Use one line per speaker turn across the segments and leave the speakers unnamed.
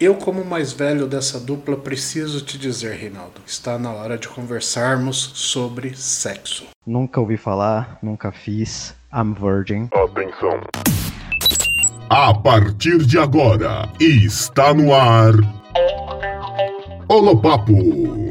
Eu, como mais velho dessa dupla, preciso te dizer, Reinaldo, está na hora de conversarmos sobre sexo.
Nunca ouvi falar, nunca fiz. I'm virgin.
Atenção. A partir de agora, está no ar. Holopapo.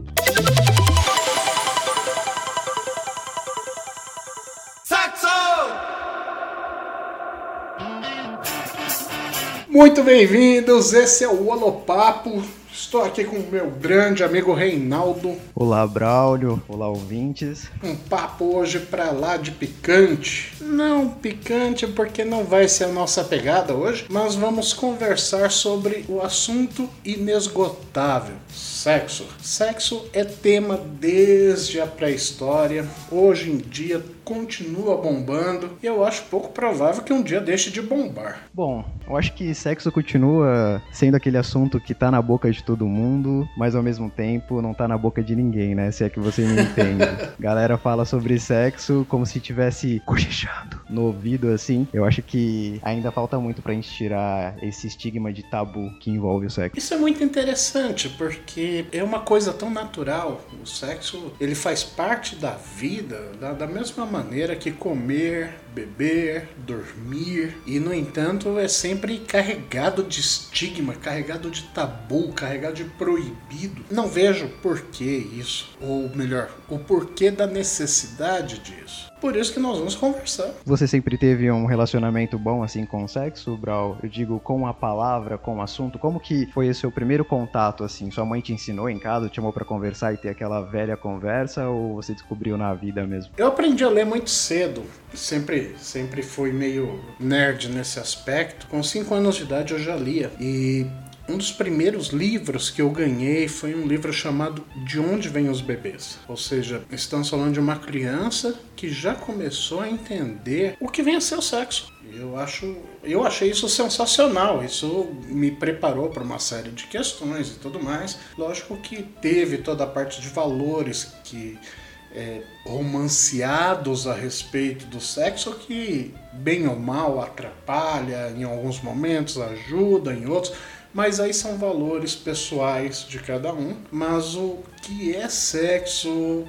Muito bem-vindos, esse é o Holopapo. Estou aqui com o meu grande amigo Reinaldo.
Olá, Braulio. Olá, ouvintes.
Um papo hoje pra lá de picante. Não picante porque não vai ser a nossa pegada hoje, mas vamos conversar sobre o assunto inesgotável: sexo. Sexo é tema desde a pré-história. Hoje em dia continua bombando e eu acho pouco provável que um dia deixe de bombar.
Bom, eu acho que sexo continua sendo aquele assunto que tá na boca de todo mundo, mas ao mesmo tempo não tá na boca de ninguém, né? Se é que você me entende. Galera fala sobre sexo como se tivesse cochichando no ouvido assim. Eu acho que ainda falta muito pra gente tirar esse estigma de tabu que envolve o sexo.
Isso é muito interessante porque é uma coisa tão natural. O sexo ele faz parte da vida da, da mesma maneira que comer, beber, dormir e no entanto é sempre carregado de estigma, carregado de tabu, carregado de proibido. Não vejo por que isso, ou melhor, o porquê da necessidade disso. Por isso que nós vamos conversar.
Você sempre teve um relacionamento bom assim com o sexo, Brau? Eu digo com a palavra, com o assunto. Como que foi o seu primeiro contato assim? Sua mãe te ensinou em casa, te chamou para conversar e ter aquela velha conversa ou você descobriu na vida mesmo?
Eu aprendi a ler muito cedo. Sempre, sempre fui meio nerd nesse aspecto. Com 5 anos de idade eu já lia e um dos primeiros livros que eu ganhei foi um livro chamado De Onde Vêm os Bebês. Ou seja, estamos falando de uma criança que já começou a entender o que vem a ser o sexo. Eu acho, eu achei isso sensacional. Isso me preparou para uma série de questões e tudo mais. Lógico que teve toda a parte de valores que é, romanceados a respeito do sexo que, bem ou mal, atrapalha em alguns momentos, ajuda em outros mas aí são valores pessoais de cada um. Mas o que é sexo,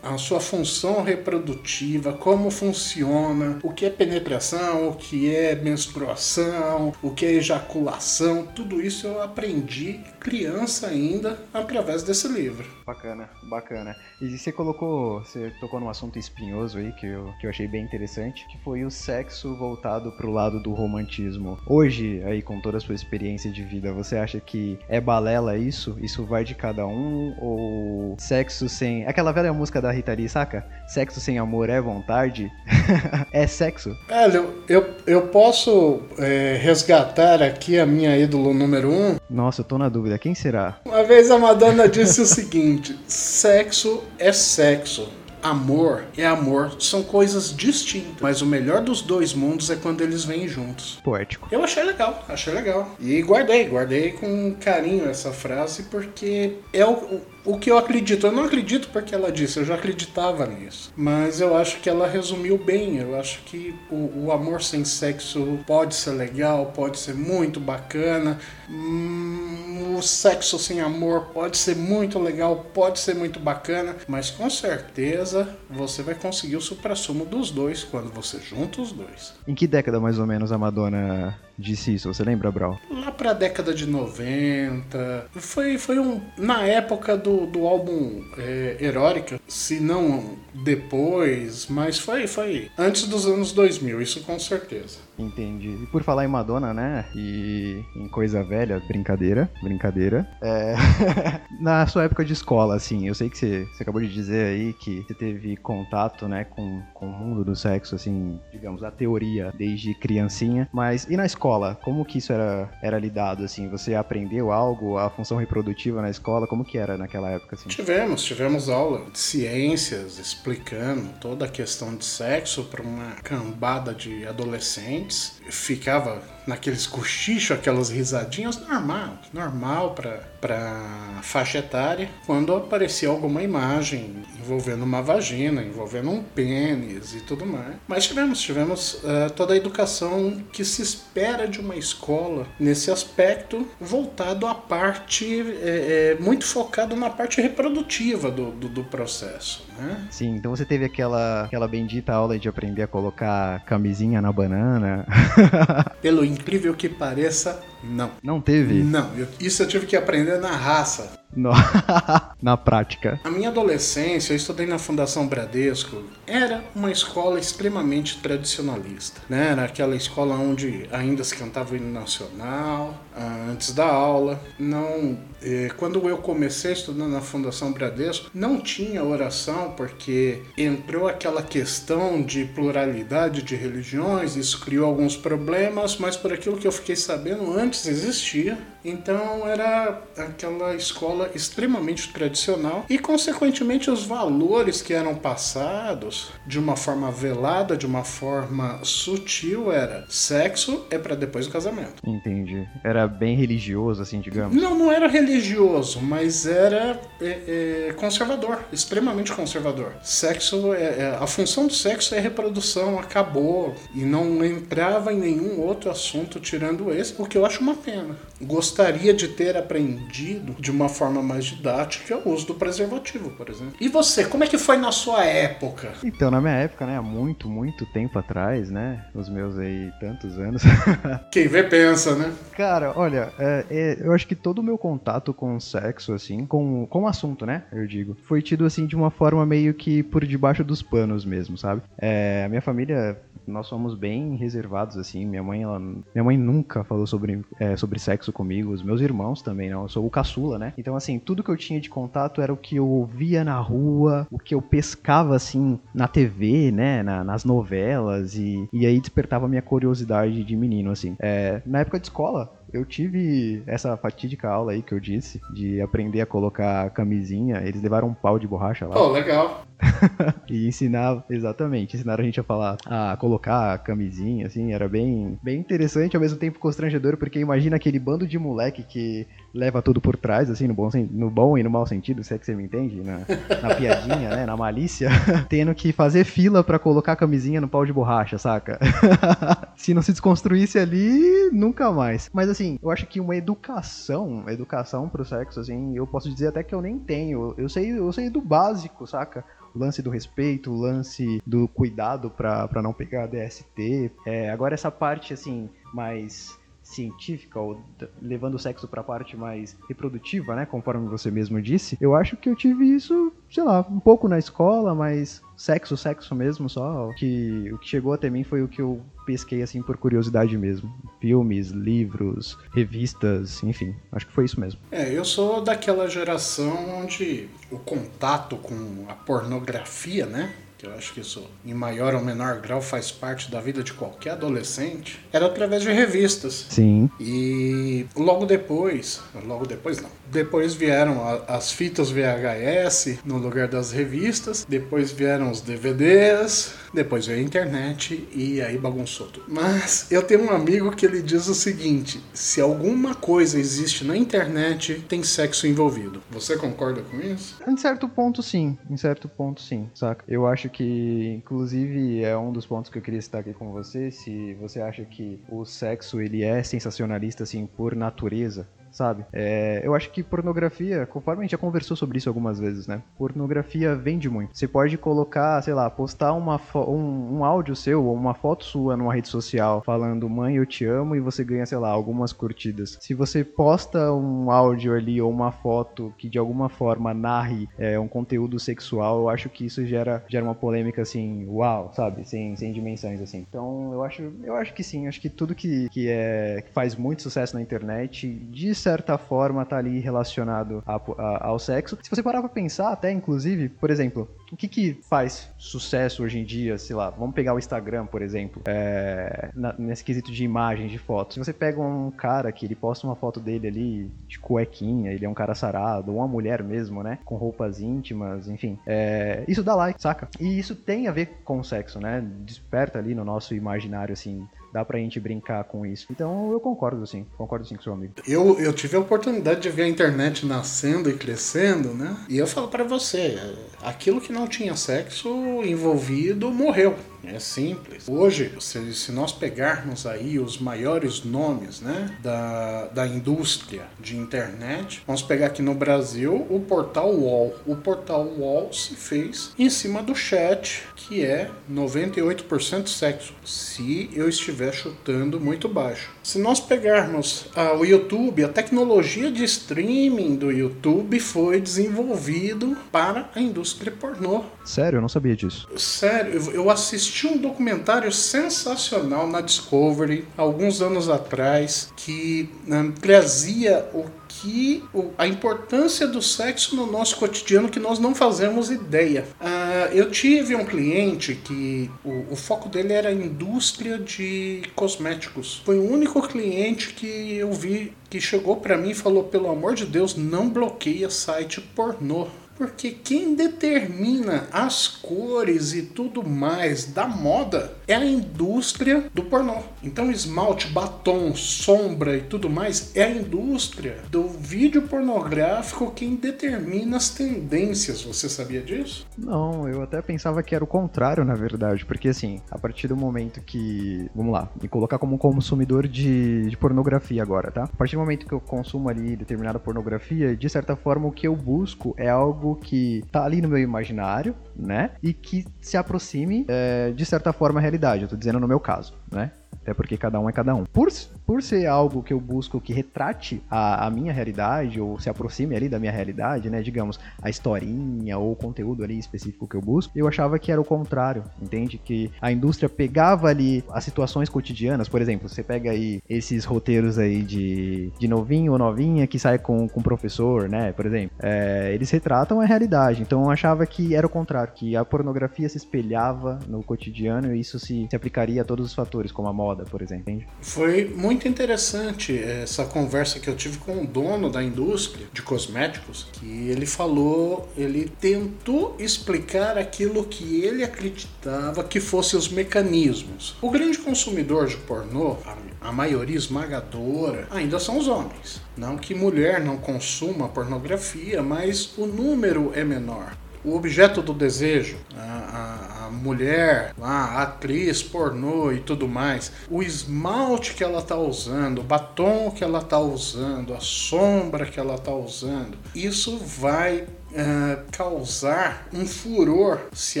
a sua função reprodutiva, como funciona, o que é penetração, o que é menstruação, o que é ejaculação, tudo isso eu aprendi criança ainda através desse livro.
Bacana, bacana. E você colocou, você tocou num assunto espinhoso aí que eu, que eu achei bem interessante, que foi o sexo voltado pro lado do romantismo. Hoje, aí com toda a sua experiência de vida, você acha que é balela isso? Isso vai de cada um? Ou sexo sem. Aquela velha música da Rita Lee, saca? Sexo sem amor é vontade? é sexo?
Velho, eu, eu posso é, resgatar aqui a minha ídolo número um?
Nossa, eu tô na dúvida. Quem será?
Uma vez a Madonna disse o seguinte: sexo é sexo amor e amor são coisas distintas, mas o melhor dos dois mundos é quando eles vêm juntos.
Poético.
Eu achei legal, achei legal. E guardei, guardei com carinho essa frase porque é o, o que eu acredito. Eu não acredito porque ela disse, eu já acreditava nisso. Mas eu acho que ela resumiu bem. Eu acho que o, o amor sem sexo pode ser legal, pode ser muito bacana. Hum, o sexo sem amor pode ser muito legal, pode ser muito bacana. Mas com certeza você vai conseguir o supra-sumo dos dois quando você junta os dois.
Em que década mais ou menos a Madonna disse isso? Você lembra, Brau?
Lá pra década de 90. Foi, foi um. Na época do, do álbum é, Erótica, se não depois, mas foi, foi antes dos anos 2000, isso com certeza.
Entendi. E por falar em Madonna, né? E em coisa velha, brincadeira, brincadeira. É... Na sua época de escola, assim, eu sei que você, você, acabou de dizer aí que você teve contato, né, com, com o mundo do sexo, assim, digamos, a teoria desde criancinha. Mas e na escola? Como que isso era, era lidado, assim? Você aprendeu algo, a função reprodutiva na escola? Como que era naquela época, assim?
Tivemos, tivemos aula de ciências explicando toda a questão de sexo para uma cambada de adolescentes ficava naqueles cochichos, aquelas risadinhas, normal, normal para para faixa etária, quando aparecia alguma imagem envolvendo uma vagina, envolvendo um pênis e tudo mais. Mas tivemos, tivemos uh, toda a educação que se espera de uma escola nesse aspecto, voltado à parte, é, é, muito focado na parte reprodutiva do, do, do processo. Né?
Sim, então você teve aquela, aquela bendita aula de aprender a colocar camisinha na banana.
Pelo incrível que pareça, não.
Não teve?
Não, eu, isso eu tive que aprender na raça.
No... na prática.
A minha adolescência, eu estudei na Fundação Bradesco, era uma escola extremamente tradicionalista. Né? Era aquela escola onde ainda se cantava o hino nacional, ah, antes da aula. Não, eh, quando eu comecei estudando na Fundação Bradesco, não tinha oração porque entrou aquela questão de pluralidade de religiões, isso criou alguns problemas, mas por aquilo que eu fiquei sabendo antes existia. Então era aquela escola extremamente tradicional e, consequentemente, os valores que eram passados de uma forma velada, de uma forma sutil, era sexo é para depois do casamento.
Entendi. Era bem religioso, assim, digamos.
Não, não era religioso, mas era é, é, conservador, extremamente conservador. Sexo, é, é, a função do sexo é reprodução, acabou e não entrava em nenhum outro assunto tirando esse, o que eu acho uma pena. Gosto gostaria de ter aprendido de uma forma mais didática o uso do preservativo, por exemplo. E você, como é que foi na sua época?
Então, na minha época, né, há muito, muito tempo atrás, né, os meus aí tantos anos.
Quem vê pensa, né?
Cara, olha, é, é, eu acho que todo o meu contato com o sexo, assim, com, com o assunto, né, eu digo, foi tido, assim, de uma forma meio que por debaixo dos panos mesmo, sabe? É, a minha família nós somos bem reservados, assim. Minha mãe, ela, minha mãe nunca falou sobre, é, sobre sexo comigo, os meus irmãos também não. Eu sou o caçula, né? Então, assim, tudo que eu tinha de contato era o que eu ouvia na rua, o que eu pescava, assim, na TV, né? Na, nas novelas, e, e aí despertava a minha curiosidade de menino, assim. É, na época de escola, eu tive essa fatídica aula aí que eu disse, de aprender a colocar camisinha. Eles levaram um pau de borracha lá.
Oh, legal.
e ensinavam, exatamente, ensinaram a gente a falar, a colocar a camisinha, assim, era bem, bem interessante, ao mesmo tempo constrangedor, porque imagina aquele bando de moleque que leva tudo por trás, assim, no bom, no bom e no mau sentido, se é que você me entende, na, na piadinha, né, na malícia, tendo que fazer fila para colocar a camisinha no pau de borracha, saca? se não se desconstruísse ali, nunca mais. Mas assim, eu acho que uma educação, educação pro sexo, assim, eu posso dizer até que eu nem tenho. Eu sei, eu sei do básico, saca? o lance do respeito, o lance do cuidado para não pegar DST. É, agora essa parte assim mais científica ou levando o sexo para a parte mais reprodutiva, né, conforme você mesmo disse, eu acho que eu tive isso, sei lá, um pouco na escola, mas sexo, sexo mesmo só. Que, o que chegou até mim foi o que eu pesquei assim por curiosidade mesmo. Filmes, livros, revistas, enfim. Acho que foi isso mesmo.
É, eu sou daquela geração onde o contato com a pornografia, né? Que eu acho que isso, em maior ou menor grau, faz parte da vida de qualquer adolescente, era através de revistas.
Sim.
E logo depois, logo depois não, depois vieram as fitas VHS no lugar das revistas, depois vieram os DVDs, depois veio a internet e aí bagunçou tudo. Mas eu tenho um amigo que ele diz o seguinte: se alguma coisa existe na internet, tem sexo envolvido. Você concorda com isso?
Em certo ponto, sim. Em certo ponto, sim, saca? Eu acho que, inclusive, é um dos pontos que eu queria estar aqui com você. Se você acha que o sexo ele é sensacionalista, assim, por natureza, sabe? É, eu acho que pornografia, conforme a gente já conversou sobre isso algumas vezes, né? Pornografia vende muito. Você pode colocar, sei lá, postar uma um, um áudio seu ou uma foto sua numa rede social falando mãe eu te amo e você ganha, sei lá, algumas curtidas. Se você posta um áudio ali ou uma foto que de alguma forma narre é, um conteúdo sexual, eu acho que isso gera, gera uma polêmica assim, uau, sabe? Sem, sem dimensões assim. Então eu acho, eu acho que sim, acho que tudo que, que, é, que faz muito sucesso na internet, de certa forma tá ali relacionado a, a, ao sexo. Se você parar pra pensar, até inclusive, por exemplo, o que que faz sucesso hoje em dia, sei lá, vamos pegar o Instagram, por exemplo, é, na, nesse quesito de imagem, de fotos. Se você pega um cara que ele posta uma foto dele ali de cuequinha, ele é um cara sarado, ou uma mulher mesmo, né, com roupas íntimas, enfim, é, isso dá like, saca? E isso tem a ver com o sexo, né? Desperta ali no nosso imaginário, assim, dá pra gente brincar com isso. Então eu concordo, sim, concordo sim com seu amigo.
Eu, eu tive a oportunidade de ver a internet nascendo e crescendo, né? E eu falo para você, aquilo que não tinha sexo envolvido morreu. É simples. Hoje, se, se, nós pegarmos aí os maiores nomes né, da, da indústria de internet, vamos pegar aqui no Brasil o portal UOL. O portal UOL se fez em cima do chat, que é 98% sexo, se eu estiver chutando muito baixo. Se nós pegarmos ah, o YouTube, a tecnologia de streaming do YouTube foi desenvolvido para a indústria pornô.
Sério? Eu não sabia disso.
Sério, eu assisti um documentário sensacional na Discovery alguns anos atrás que né, trazia o que a importância do sexo no nosso cotidiano que nós não fazemos ideia. Uh, eu tive um cliente que o, o, foco dele era a indústria de cosméticos. Foi o único cliente que eu vi que chegou para mim e falou: pelo amor de Deus, não bloqueia site pornô. Porque quem determina as cores e tudo mais da moda é a indústria do pornô. Então, esmalte, batom, sombra e tudo mais é a indústria do vídeo pornográfico quem determina as tendências. Você sabia disso?
Não, eu até pensava que era o contrário, na verdade. Porque, assim, a partir do momento que. Vamos lá, me colocar como consumidor de, de pornografia agora, tá? A partir do momento que eu consumo ali determinada pornografia, de certa forma, o que eu busco é algo algo que tá ali no meu imaginário, né? E que se aproxime, é, de certa forma, à realidade. Eu tô dizendo no meu caso, né? Até porque cada um é cada um. Por, por ser algo que eu busco que retrate a, a, minha realidade, ou se aproxime ali da minha realidade, né? Digamos, a historinha ou o conteúdo ali específico que eu busco, eu achava que era o contrário, entende? Que a indústria pegava ali as situações cotidianas, por exemplo, você pega aí esses roteiros aí de, de novinho ou novinha que sai com, com professor, né? Por exemplo, é, eles retratam a realidade. Então eu achava que era o contrário, que a pornografia se espelhava no cotidiano e isso se, se aplicaria a todos os fatores, como a moda por exemplo. Entende?
Foi muito interessante essa conversa que eu tive com o dono da indústria de cosméticos, que ele falou, ele tentou explicar aquilo que ele acreditava que fossem os mecanismos. O grande consumidor de pornô, a maioria esmagadora, ainda são os homens. Não que mulher não consuma pornografia, mas o número é menor o objeto do desejo, a, a, a, mulher, a atriz pornô e tudo mais, o esmalte que ela está usando, o batom que ela está usando, a sombra que ela está usando, isso vai uh, causar um furor se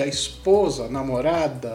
a esposa, a namorada,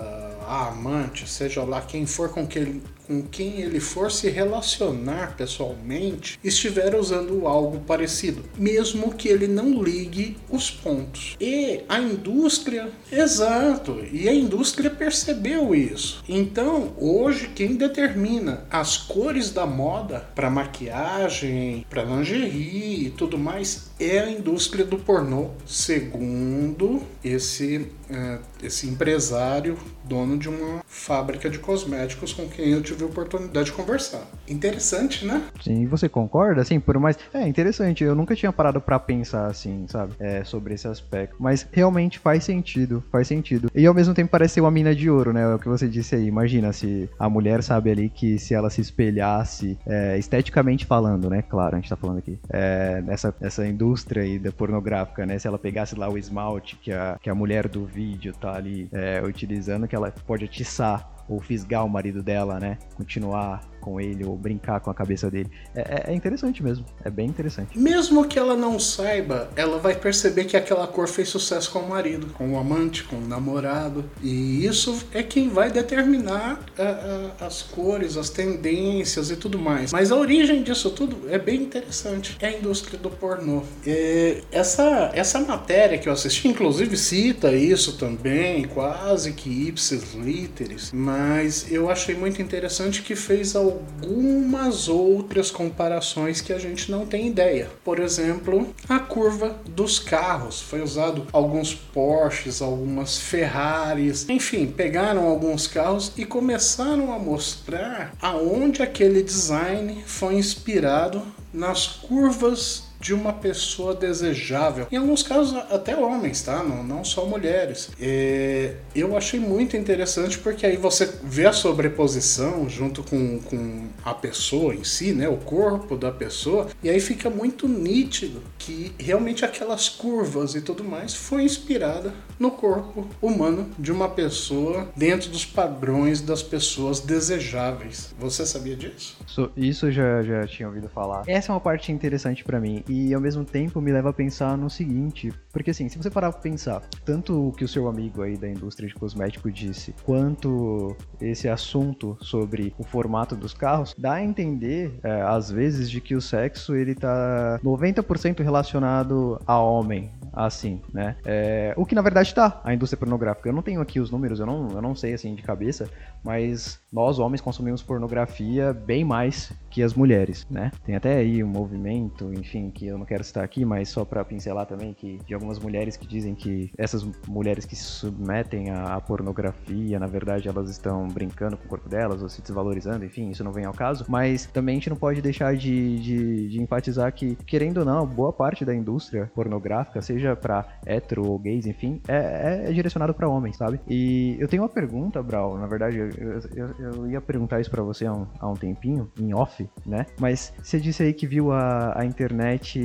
a amante, seja lá quem for com que com quem ele for se relacionar pessoalmente estiver usando algo parecido, mesmo que ele não ligue os pontos. E a indústria, exato, e a indústria percebeu isso. Então, hoje quem determina as cores da moda para maquiagem, para lingerie e tudo mais é a indústria do pornô, segundo esse uh, esse empresário dono de uma fábrica de cosméticos com quem eu tive a oportunidade de conversar. Interessante, né?
Sim, você concorda? Assim, por mais. É interessante, eu nunca tinha parado para pensar assim, sabe? É, sobre esse aspecto. Mas realmente faz sentido, faz sentido. E ao mesmo tempo parece ser uma mina de ouro, né? É o que você disse aí. Imagina se a mulher sabe ali que se ela se espelhasse, é, esteticamente falando, né? Claro, a gente tá falando aqui. É, nessa, nessa indústria aí da pornográfica, né? Se ela pegasse lá o esmalte que a, que a mulher do vídeo tá ali é, utilizando, que ela pode atiçar ou fisgar o marido dela, né? Continuar com ele ou brincar com a cabeça dele. É, é, é, interessante mesmo, é bem interessante.
Mesmo que ela não saiba, ela vai perceber que aquela cor fez sucesso com o marido, com o amante, com o namorado. E isso é quem vai determinar a, a, as cores, as tendências e tudo mais. Mas a origem disso tudo é bem interessante. É a indústria do pornô. É, essa, essa matéria que eu assisti, inclusive, cita isso também, quase que ipsis literis, mas eu achei muito interessante que fez a algumas outras comparações que a gente não tem ideia. Por exemplo, a curva dos carros. Foi usado alguns Porsches, algumas Ferraris, enfim, pegaram alguns carros e começaram a mostrar aonde aquele design foi inspirado nas curvas de uma pessoa desejável. Em alguns casos, até homens, tá? Não, não só mulheres. É, eu achei muito interessante porque aí você vê a sobreposição junto com, com a pessoa em si, né? O corpo da pessoa. E aí fica muito nítido que realmente aquelas curvas e tudo mais foi inspirada no corpo humano de uma pessoa dentro dos padrões das pessoas desejáveis. Você sabia disso?
Isso eu já, já tinha ouvido falar. Essa é uma parte interessante para mim e ao mesmo tempo me leva a pensar no seguinte, porque assim, se você parar pra pensar, tanto o que o seu amigo aí da indústria de cosmético disse, quanto esse assunto sobre o formato dos carros, dá a entender, é, às vezes, de que o sexo ele tá 90% relacionado a homem, assim, né? É, o que na verdade tá, a indústria pornográfica. Eu não tenho aqui os números, eu não, eu não sei assim de cabeça, mas nós homens consumimos pornografia bem mais que as mulheres, né? Tem até aí um movimento, enfim, que eu não quero citar aqui, mas só para pincelar também, que de algumas mulheres que dizem que essas mulheres que se submetem à pornografia, na verdade, elas estão brincando com o corpo delas ou se desvalorizando, enfim, isso não vem ao caso. Mas também a gente não pode deixar de, de, de enfatizar que, querendo ou não, boa parte da indústria pornográfica, seja para hetero ou gays, enfim, é, é, é direcionado para homens, sabe? E eu tenho uma pergunta, Brau, na verdade, eu, eu, eu ia perguntar isso para você há um, há um tempinho, em off, né? Mas você disse aí que viu a, a internet,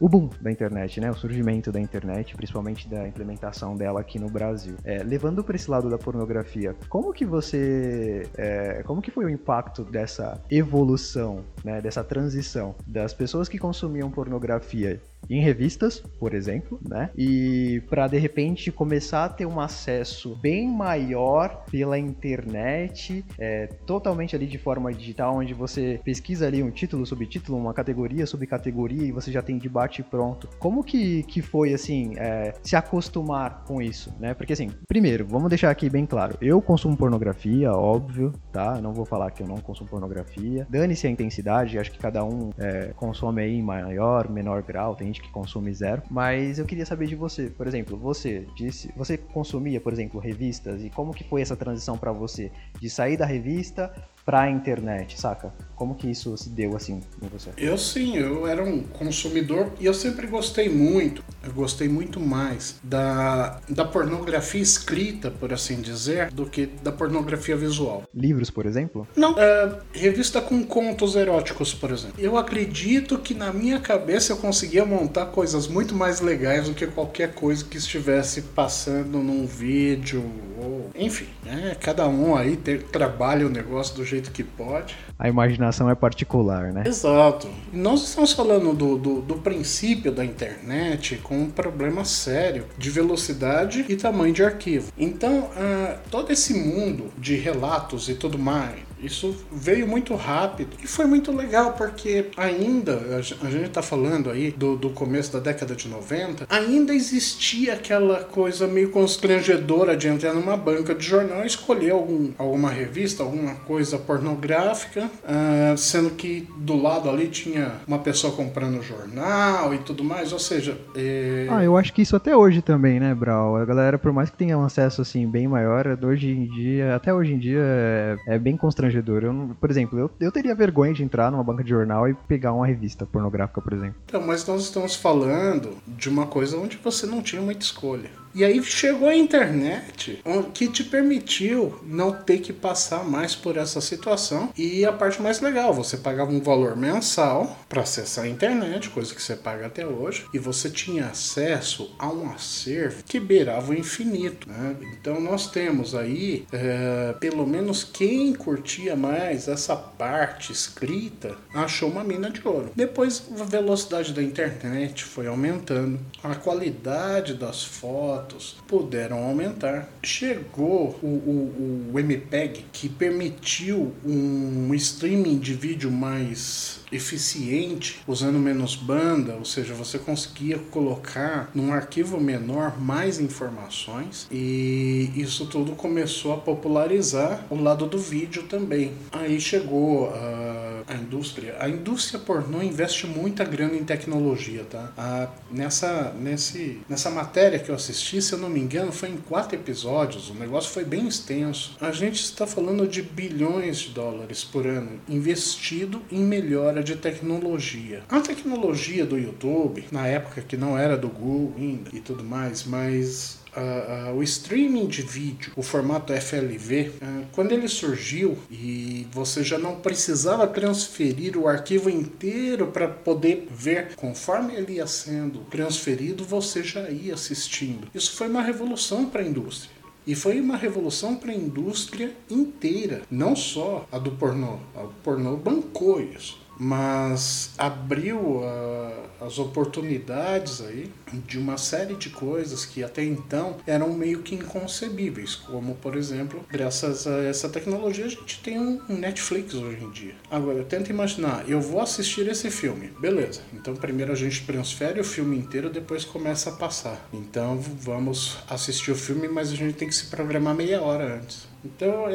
o boom da internet, né? O surgimento da internet, principalmente da implementação dela aqui no Brasil. É, levando para esse lado da pornografia, como que você, é, como que foi o impacto dessa evolução, né? Dessa transição das pessoas que consumiam pornografia em revistas, por exemplo, né? E para de repente começar a ter um acesso bem maior pela internet, é, totalmente ali de forma digital, onde você pesquisa ali um título, subtítulo, uma categoria, subcategoria e você já tem debate pronto. Como que, que foi assim é, se acostumar com isso, né? Porque assim, primeiro, vamos deixar aqui bem claro, eu consumo pornografia, óbvio, tá? Não vou falar que eu não consumo pornografia. Dane-se a intensidade, acho que cada um é, consome aí em maior, menor grau. Tem gente que consome zero. Mas eu queria saber de você, por exemplo, você disse, você consumia, por exemplo, revistas e como que foi essa transição para você de sair da revista para a internet, saca? Como que isso se deu assim em você?
Eu sim, eu era um consumidor e eu sempre gostei muito, eu gostei muito mais da, da pornografia escrita, por assim dizer, do que da pornografia visual.
Livros, por exemplo?
Não, é, revista com contos eróticos, por exemplo. Eu acredito que na minha cabeça eu conseguia montar coisas muito mais legais do que qualquer coisa que estivesse passando num vídeo ou enfim, né? Cada um aí ter, trabalha o negócio do jeito que pode.
A imaginação é particular, né?
Exato. Nós estamos falando do, do, do princípio da internet com um problema sério de velocidade e tamanho de arquivo. Então, uh, todo esse mundo de relatos e tudo mais, isso veio muito rápido e foi muito legal porque ainda, a gente está falando aí do, do começo da década de 90, ainda existia aquela coisa meio constrangedora de entrar numa banca de jornal e escolher algum, alguma revista, alguma coisa pornográfica, uh, sendo que do lado ali tinha uma pessoa comprando jornal e tudo mais, ou seja...
É... Ah, eu acho que isso até hoje também, né, Brau? A galera, por mais que tenha um acesso assim bem maior, hoje em dia, até hoje em dia, é, é bem constrangedor constrangedor. Eu, por exemplo, eu, eu teria vergonha de entrar numa banca de jornal e pegar uma revista pornográfica, por exemplo.
Então, mas nós estamos falando de uma coisa onde você não tinha muita escolha. E aí chegou a internet, que te permitiu não ter que passar mais por essa situação. E a parte mais legal, você pagava um valor mensal para acessar a internet, coisa que você paga até hoje, e você tinha acesso a um acervo que beirava o infinito. Né? Então nós temos aí, é, pelo menos quem curtia mais essa parte escrita, achou uma mina de ouro. Depois a velocidade da internet foi aumentando, a qualidade das fotos dados puderam aumentar. Chegou o, o, o MPEG, que permitiu um streaming de vídeo mais eficiente, usando menos banda, ou seja, você conseguia colocar num arquivo menor mais informações e isso tudo começou a popularizar o lado do vídeo também. Aí chegou a, a indústria. A indústria pornô investe muita grana em tecnologia, tá? Nessa, nesse, nessa matéria que eu assisti, se eu não me engano, foi em quatro episódios. O negócio foi bem extenso. A gente está falando de bilhões de dólares por ano investido em melhora de tecnologia. A tecnologia do YouTube, na época que não era do Google ainda e tudo mais, mas Uh, uh, o streaming de vídeo, o formato FLV, uh, quando ele surgiu e você já não precisava transferir o arquivo inteiro para poder ver, conforme ele ia sendo transferido, você já ia assistindo. Isso foi uma revolução para a indústria. E foi uma revolução para a indústria inteira, não só a do pornô. A pornô bancou isso mas abriu uh, as oportunidades aí de uma série de coisas que até então eram meio que inconcebíveis, como por exemplo, graças a essa tecnologia a gente tem um Netflix hoje em dia. Agora, tenta imaginar, eu vou assistir esse filme, beleza? Então primeiro a gente transfere o filme inteiro, depois começa a passar. Então vamos assistir o filme, mas a gente tem que se programar meia hora antes. Então,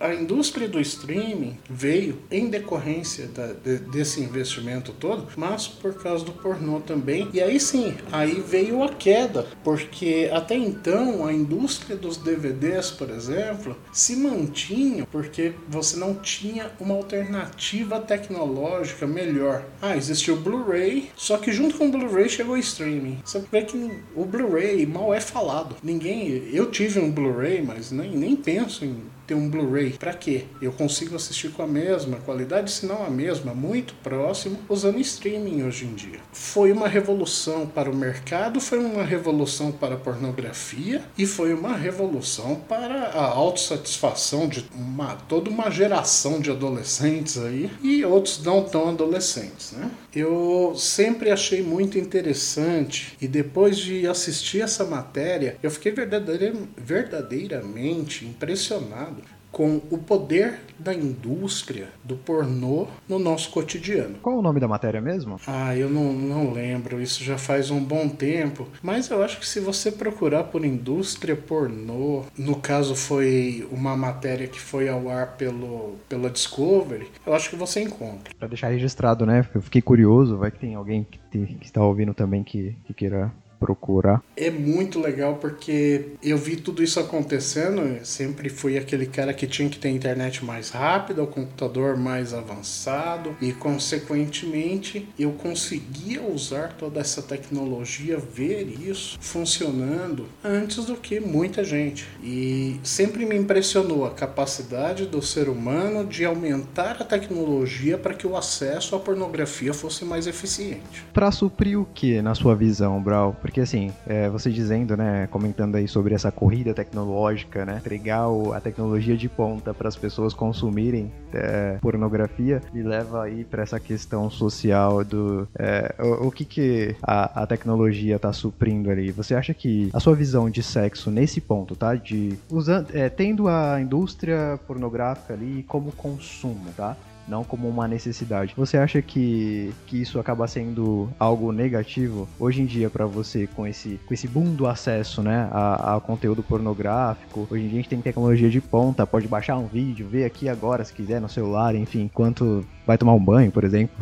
a indústria do streaming veio em decorrência da, de, desse investimento todo, mas por causa do pornô também. E aí sim, aí veio a queda, porque até então a indústria dos DVDs, por exemplo, se mantinha porque você não tinha uma alternativa tecnológica melhor. Ah, existiu o Blu-ray, só que junto com o Blu-ray chegou o streaming. Você vê que o Blu-ray mal é falado. Ninguém. Eu tive um Blu-ray, mas nem, nem penso em ter um Blu-ray. Para quê? Eu consigo assistir com a mesma qualidade, se não a mesma, muito próximo, usando streaming hoje em dia. Foi uma revolução para o mercado, foi uma revolução para a pornografia e foi uma revolução para a autossatisfação de uma, toda uma geração de adolescentes aí e outros não tão adolescentes, né? Eu sempre achei muito interessante e depois de assistir essa matéria, eu fiquei verdadeira, verdadeiramente impressionado com o poder da indústria do pornô no nosso cotidiano.
Qual o nome da matéria mesmo?
Ah, eu não, não lembro, isso já faz um bom tempo. Mas eu acho que se você procurar por indústria pornô, no caso foi uma matéria que foi ao ar pelo, pela Discovery, eu acho que você encontra.
Para deixar registrado, né? Eu fiquei curioso, vai que tem alguém que, te, que está ouvindo também que, que queira procurar.
É muito legal porque eu vi tudo isso acontecendo. Eu sempre fui aquele cara que tinha que ter internet mais rápida, o computador mais avançado e, consequentemente, eu conseguia usar toda essa tecnologia, ver isso funcionando antes do que muita gente. E sempre me impressionou a capacidade do ser humano de aumentar a tecnologia para que o acesso à pornografia fosse mais eficiente.
Para suprir o que, na sua visão, Brau? Porque assim, é, você dizendo, né, comentando aí sobre essa corrida tecnológica, né, entregar a tecnologia de ponta para as pessoas consumirem é, pornografia, me leva aí para essa questão social do é, o, o, que que a, a tecnologia está suprindo ali. Você acha que a sua visão de sexo nesse ponto, tá, de usando, é, tendo a indústria pornográfica ali como consumo, tá? Não como uma necessidade. Você acha que, que isso acaba sendo algo negativo hoje em dia para você com esse, com esse boom do acesso, né, a, a, conteúdo pornográfico? Hoje em dia a gente tem tecnologia de ponta, pode baixar um vídeo, ver aqui agora se quiser no celular, enfim, enquanto vai tomar um banho, por exemplo.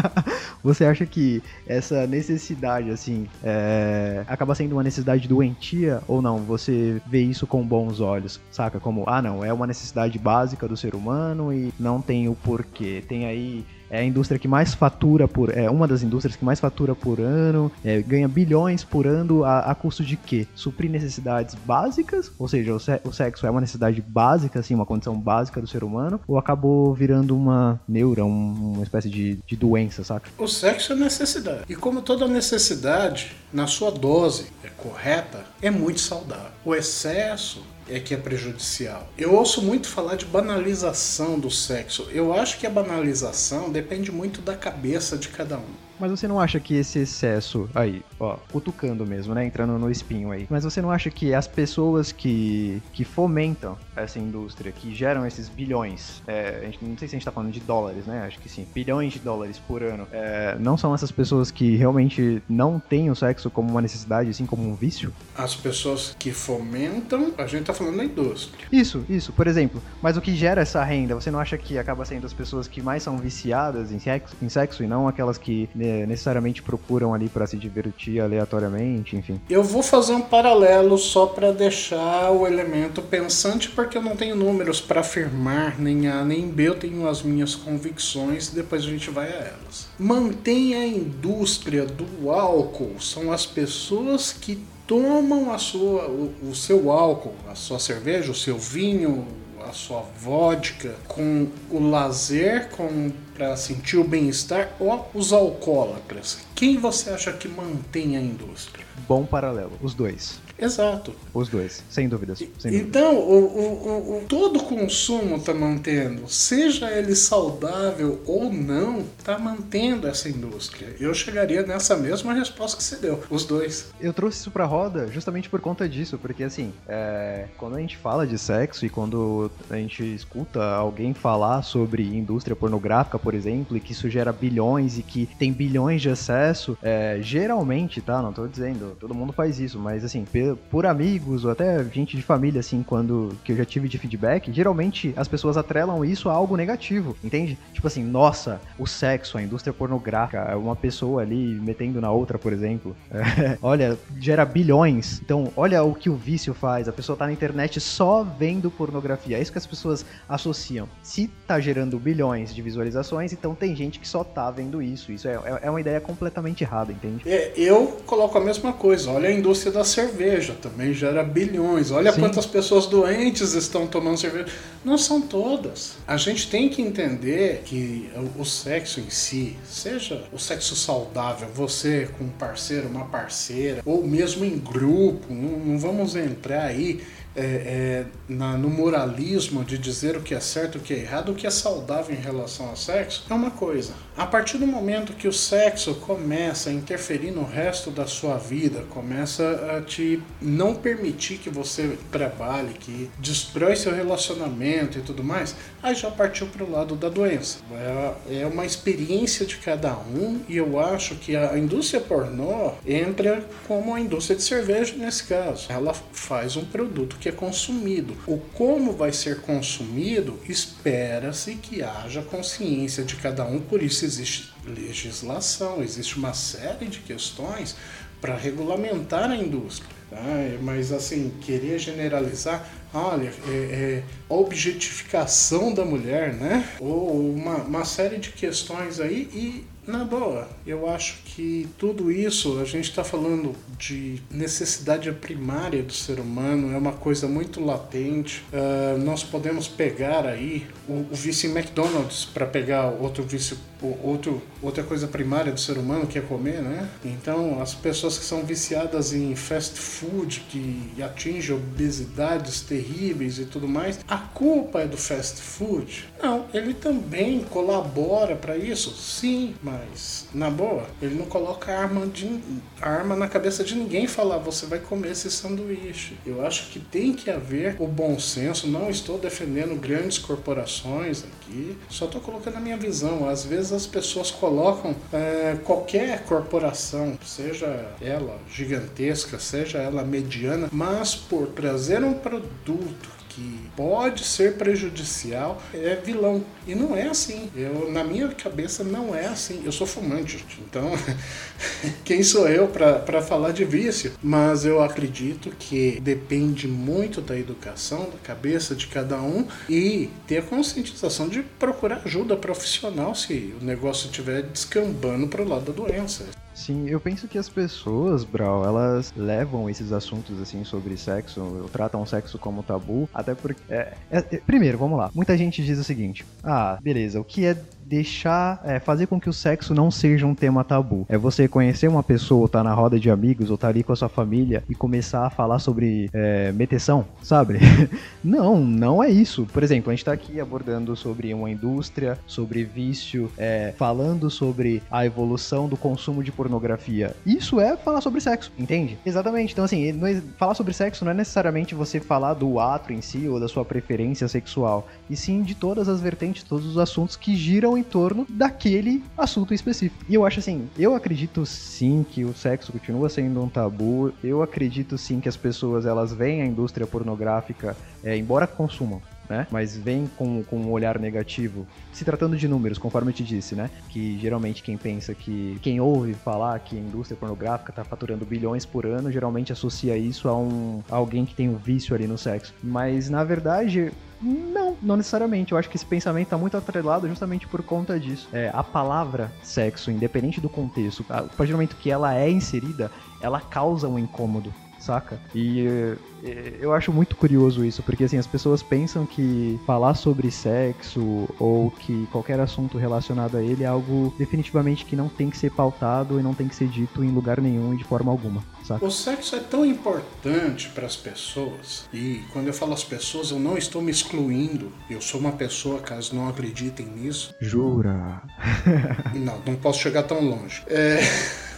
você acha que essa necessidade, assim, é, acaba sendo uma necessidade doentia ou não? Você vê isso com bons olhos, saca? Como, ah, não, é uma necessidade básica do ser humano e não tem o porquê. Tem aí é a indústria que mais fatura por. É uma das indústrias que mais fatura por ano, é, ganha bilhões por ano a, a, custo de quê? Suprir necessidades básicas, ou seja, o, se, o, sexo é uma necessidade básica, assim, uma condição básica do ser humano, ou acabou virando uma neura, um, uma espécie de, de doença, saca?
O sexo é necessidade. E como toda necessidade, na sua dose é correta, é muito saudável. O excesso é que é prejudicial. Eu ouço muito falar de banalização do sexo. Eu acho que a banalização depende muito da cabeça de cada um.
Mas você não acha que esse excesso aí, ó, cutucando mesmo, né, entrando no espinho aí, mas você não acha que as pessoas que, que fomentam essa indústria, que geram esses bilhões, é, a gente, não sei se a gente tá falando de dólares, né, acho que sim, bilhões de dólares por ano, é, não são essas pessoas que realmente não têm o sexo como uma necessidade, assim como um vício?
As pessoas que fomentam, a gente tá falando da indústria.
Isso, isso, por exemplo. Mas o que gera essa renda, você não acha que acaba sendo as pessoas que mais são viciadas em sexo, em sexo e não aquelas que necessariamente procuram ali para se divertir aleatoriamente, enfim?
Eu vou fazer um paralelo só para deixar o elemento pensante, porque eu não tenho números para afirmar nem A nem B, eu tenho as minhas convicções, depois a gente vai a elas. Mantém a indústria do álcool, são as pessoas que tomam a sua, o, o seu álcool, a sua cerveja, o seu vinho, a sua vodka com o lazer, com para sentir o bem-estar, ou os alcoólatras? Quem você acha que mantém a indústria?
Bom paralelo, os dois.
Exato.
Os dois, sem dúvidas. Sem
então, o, o, o, todo consumo está mantendo, seja ele saudável ou não, está mantendo essa indústria. Eu chegaria nessa mesma resposta que você deu, os dois.
Eu trouxe isso para roda justamente por conta disso, porque assim, é, quando a gente fala de sexo e quando a gente escuta alguém falar sobre indústria pornográfica, por exemplo, e que isso gera bilhões e que tem bilhões de acesso, é, geralmente, tá? Não tô dizendo, todo mundo faz isso, mas assim, por amigos ou até gente de família, assim, quando que eu já tive de feedback, geralmente as pessoas atrelam isso a algo negativo, entende? Tipo assim, nossa, o sexo, a indústria pornográfica, uma pessoa ali metendo na outra, por exemplo, é, olha, gera bilhões. Então, olha o que o vício faz. A pessoa tá na internet só vendo pornografia. É isso que as pessoas associam. Se tá gerando bilhões de visualizações, então tem gente que só tá vendo isso. Isso é, é, é uma ideia completamente errada, entende?
É, eu coloco a mesma coisa. Olha a indústria da cerveja cerveja também gera bilhões. Olha Sim. quantas pessoas doentes estão tomando cerveja. Não são todas. A gente tem que entender que o sexo em si, seja o sexo saudável, você com um parceiro, uma parceira, ou mesmo em grupo, não, vamos entrar aí é, é, na, no moralismo de dizer o que é certo, o que é errado, o que é saudável em relação ao sexo, é uma coisa. A partir do momento que o sexo começa a interferir no resto da sua vida, começa a te não permitir que você trabalhe, que destrói seu relacionamento e tudo mais, aí já partiu para o lado da doença. É, é uma experiência de cada um e eu acho que a indústria pornô entra como a indústria de cerveja nesse caso. Ela faz um produto que é consumido. O como vai ser consumido, espera-se que haja consciência de cada um, por isso existe legislação, existe uma série de questões para regulamentar a indústria. Tá? Mas assim, querer generalizar, olha, é, é, objetificação da mulher, né? Ou uma, uma série de questões aí e na boa, eu acho que tudo isso, a gente está falando de necessidade primária do ser humano, é uma coisa muito latente. Uh, nós podemos pegar aí o, o em McDonald's para pegar outro vício, outro, outra coisa primária do ser humano que é comer, né? Então, as pessoas que são viciadas em fast food, que atingem obesidades terríveis e tudo mais, a culpa é do fast food? Não, ele também colabora para isso, sim, mas na boa, ele não coloca arma, de, arma na cabeça de ninguém falar você vai comer esse sanduíche. Eu acho que tem que haver o bom senso. Não estou defendendo grandes corporações aqui, só estou colocando a minha visão. Às vezes as pessoas colocam é, qualquer corporação, seja ela gigantesca, seja ela mediana, mas por trazer um produto que pode ser prejudicial é vilão. E não é assim. Eu, na minha cabeça, não é assim. Eu sou fumante. Então, quem sou eu para falar de vício? Mas eu acredito que depende muito da educação, da cabeça de cada um e ter a conscientização de procurar ajuda profissional se o negócio estiver descambando para o lado da doença.
Sim, eu penso que as pessoas, Brau, elas levam esses assuntos assim sobre sexo, tratam o sexo como tabu, até porque. É, é, primeiro, vamos lá. Muita gente diz o seguinte: ah, beleza, o que é deixar, é, fazer com que o sexo não seja um tema tabu. É você conhecer uma pessoa, ou tá na roda de amigos, ou tá ali com a sua família e começar a falar sobre é, meteção, sabe? não, não é isso. Por exemplo, a gente tá aqui abordando sobre uma indústria, sobre vício, é, falando sobre a evolução do consumo de pornografia. Isso é falar sobre sexo, entende? Exatamente. Então, assim, é, falar sobre sexo não é necessariamente você falar do ato em si ou da sua preferência sexual, e sim de todas as vertentes, todos os assuntos que giram em torno daquele assunto específico. E eu acho assim, eu acredito sim que o sexo continua sendo um tabu, eu acredito sim que as pessoas elas veem a indústria pornográfica, é, embora consumam, né? Mas vem com, com um olhar negativo. Se tratando de números, conforme eu te disse, né? Que geralmente quem pensa que. Quem ouve falar que a indústria pornográfica está faturando bilhões por ano, geralmente associa isso a um a alguém que tem um vício ali no sexo. Mas na verdade, não, não necessariamente. Eu acho que esse pensamento está muito atrelado justamente por conta disso. É, a palavra sexo, independente do contexto, a partir do momento que ela é inserida, ela causa um incômodo saca? E eu acho muito curioso isso, porque assim, as pessoas pensam que falar sobre sexo ou que qualquer assunto relacionado a ele é algo definitivamente que não tem que ser pautado e não tem que ser dito em lugar nenhum e de forma alguma. Saca?
O sexo é tão importante para as pessoas, e quando eu falo as pessoas, eu não estou me excluindo. Eu sou uma pessoa, caso não acreditem nisso.
Jura?
não, não posso chegar tão longe. É.